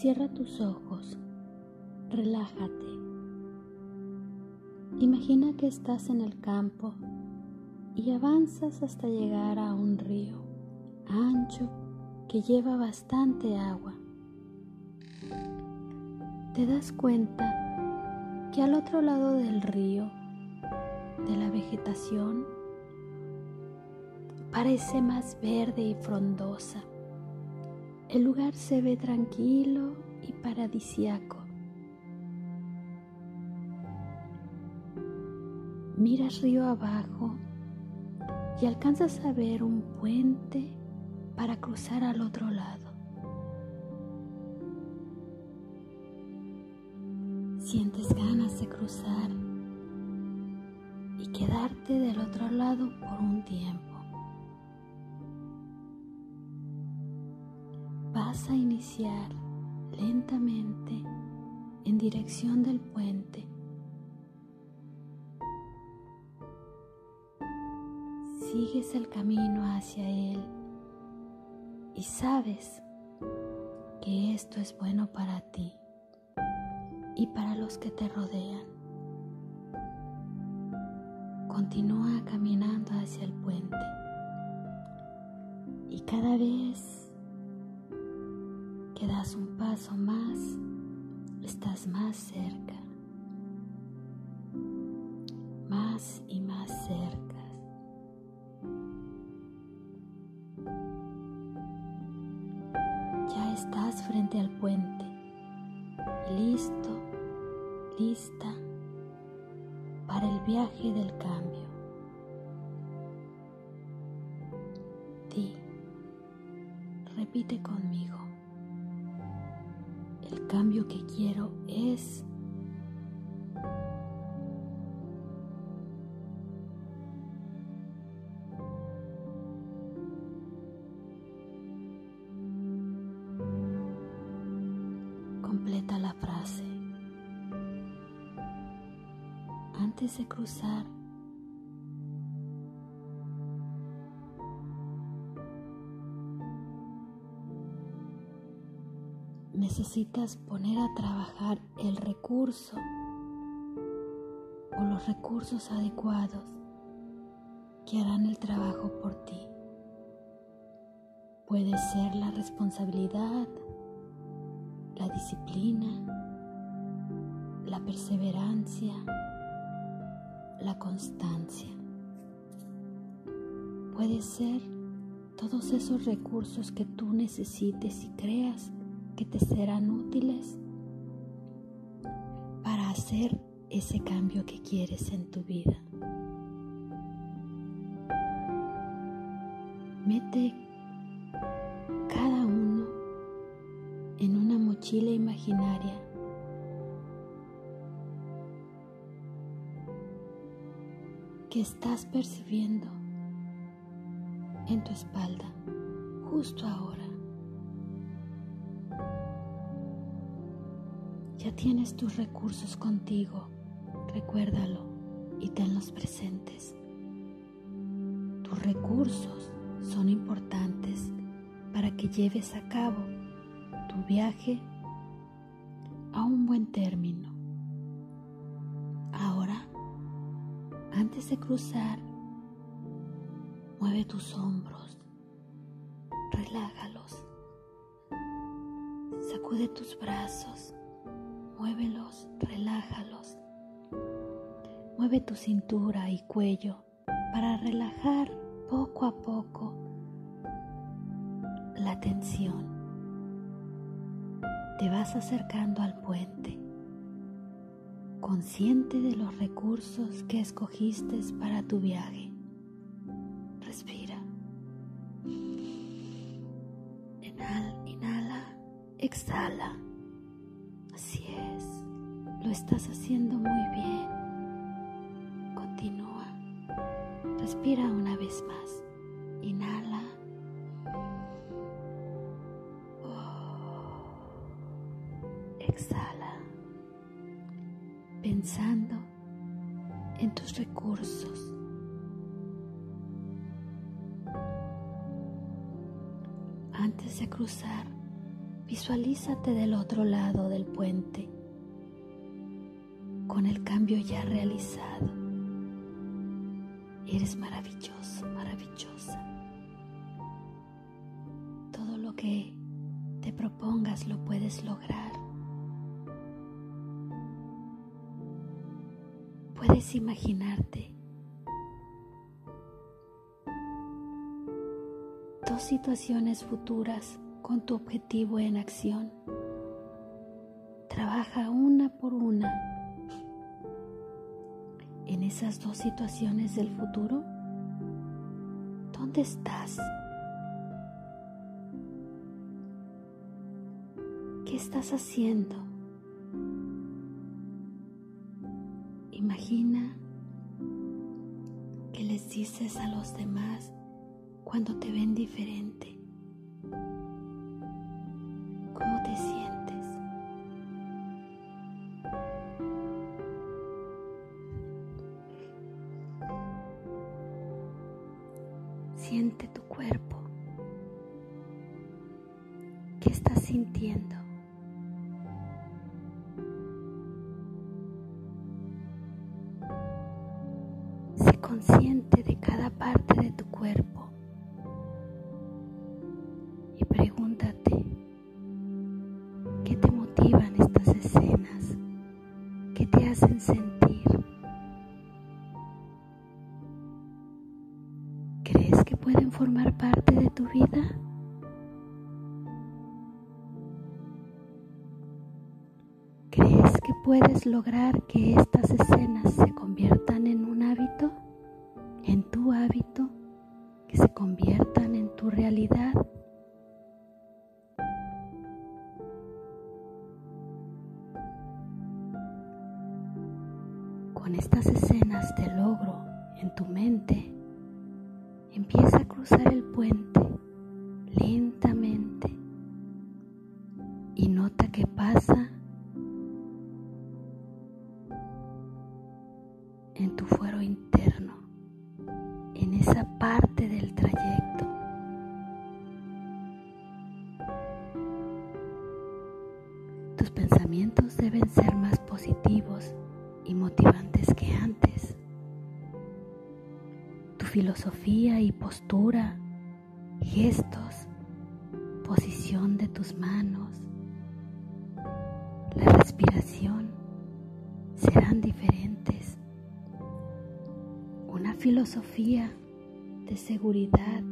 Cierra tus ojos, relájate. Imagina que estás en el campo y avanzas hasta llegar a un río ancho que lleva bastante agua. Te das cuenta que al otro lado del río, de la vegetación, parece más verde y frondosa. El lugar se ve tranquilo y paradisiaco. Miras río abajo y alcanzas a ver un puente para cruzar al otro lado. Sientes ganas de cruzar y quedarte del otro lado por un tiempo. Iniciar lentamente en dirección del puente. Sigues el camino hacia él y sabes que esto es bueno para ti y para los que te rodean. Continúa caminando hacia el puente y cada vez que das un paso más, estás más cerca, más y más cerca. Ya estás frente al puente, listo, lista para el viaje del cambio. Di, repite conmigo. El cambio que quiero es completa la frase. Antes de cruzar, necesitas poner a trabajar el recurso o los recursos adecuados que harán el trabajo por ti. Puede ser la responsabilidad, la disciplina, la perseverancia, la constancia. Puede ser todos esos recursos que tú necesites y creas que te serán útiles para hacer ese cambio que quieres en tu vida. Mete cada uno en una mochila imaginaria que estás percibiendo en tu espalda justo ahora. Ya tienes tus recursos contigo, recuérdalo y tenlos presentes. Tus recursos son importantes para que lleves a cabo tu viaje a un buen término. Ahora, antes de cruzar, mueve tus hombros, relájalos, sacude tus brazos muévelos, relájalos. Mueve tu cintura y cuello para relajar poco a poco la tensión. Te vas acercando al puente, consciente de los recursos que escogiste para tu viaje. Respira. Inhala, exhala. Así lo estás haciendo muy bien. Continúa. Respira una vez más. Inhala. Oh. Exhala. Pensando en tus recursos. Antes de cruzar, Visualízate del otro lado del puente con el cambio ya realizado. Eres maravilloso, maravillosa. Todo lo que te propongas lo puedes lograr. Puedes imaginarte dos situaciones futuras con tu objetivo en acción. Trabaja una por una esas dos situaciones del futuro. ¿Dónde estás? ¿Qué estás haciendo? Imagina que les dices a los demás cuando te ven diferente. Consciente de cada parte de tu cuerpo y pregúntate, ¿qué te motivan estas escenas? ¿Qué te hacen sentir? ¿Crees que pueden formar parte de tu vida? ¿Crees que puedes lograr que estas escenas se conviertan en un hábito? ¿En tu hábito? ¿Que se conviertan en tu realidad? Con estas escenas de logro en tu mente, empieza a cruzar el puente lentamente y nota que pasa deben ser más positivos y motivantes que antes. Tu filosofía y postura, gestos, posición de tus manos, la respiración serán diferentes. Una filosofía de seguridad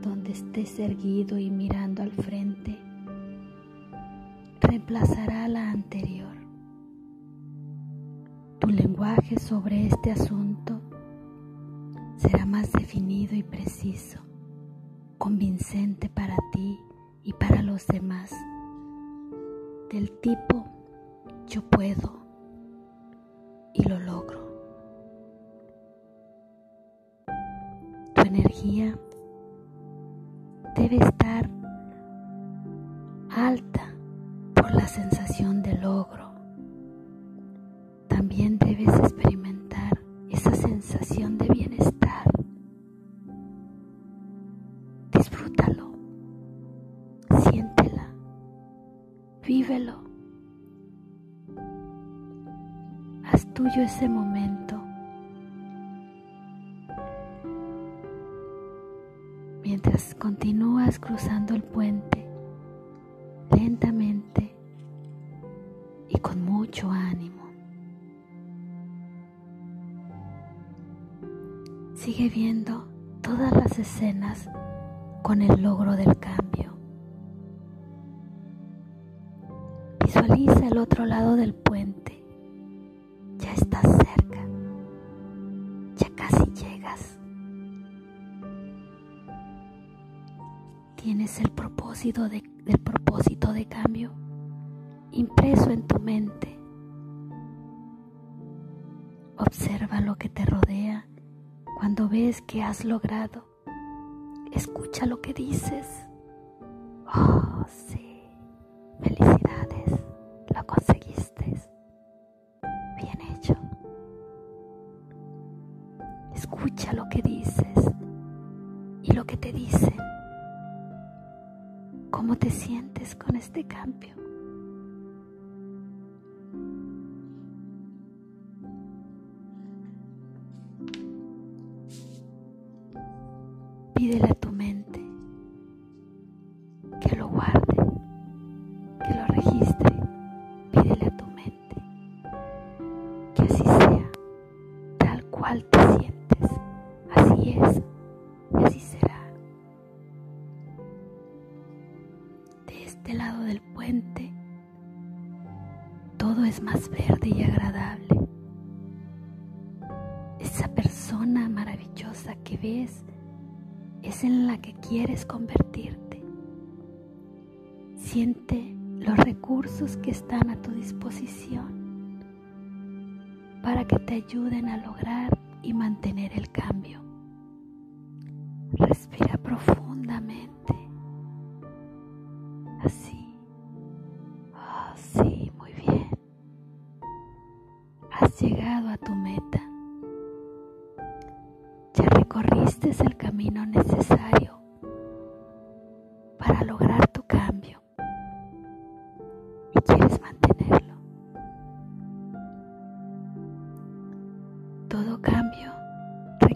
donde estés erguido y mirando al frente reemplazará la anterior. Tu lenguaje sobre este asunto será más definido y preciso, convincente para ti y para los demás, del tipo yo puedo y lo logro. Tu energía debe estar alta logro. También debes experimentar esa sensación de bienestar. Disfrútalo, siéntela, vívelo. Haz tuyo ese momento. Mientras continúas cruzando el puente Sigue viendo todas las escenas con el logro del cambio. Visualiza el otro lado del puente. Ya estás cerca. Ya casi llegas. Tienes el propósito de, del propósito de cambio impreso en tu mente. Observa lo que te rodea cuando ves que has logrado. Escucha lo que dices. Oh, sí. Felicidades. Lo conseguiste. Bien hecho. Escucha lo que dices y lo que te dicen. ¿Cómo te sientes con este cambio? Es más verde y agradable. Esa persona maravillosa que ves es en la que quieres convertirte. Siente los recursos que están a tu disposición para que te ayuden a lograr y mantener el cambio. Respira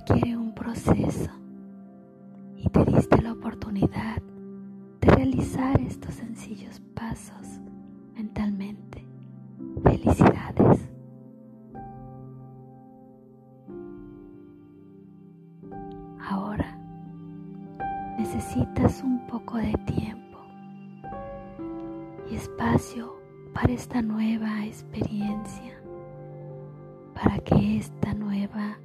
requiere un proceso y te diste la oportunidad de realizar estos sencillos pasos mentalmente. Felicidades. Ahora necesitas un poco de tiempo y espacio para esta nueva experiencia, para que esta nueva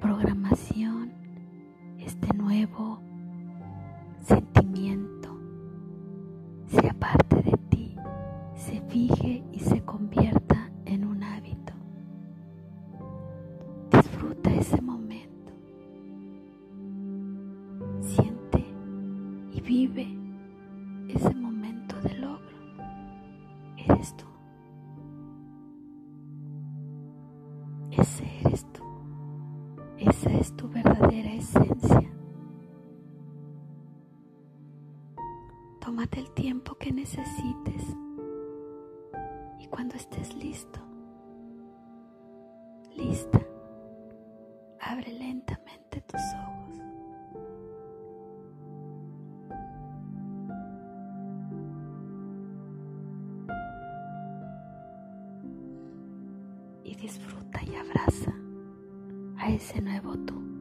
programación, este nuevo sentimiento sea parte de ti, se fije y se convierta en un hábito. Disfruta ese momento. Siente y vive ese momento de logro. Que necesites y cuando estés listo, lista, abre lentamente tus ojos. Y disfruta y abraza a ese nuevo tú.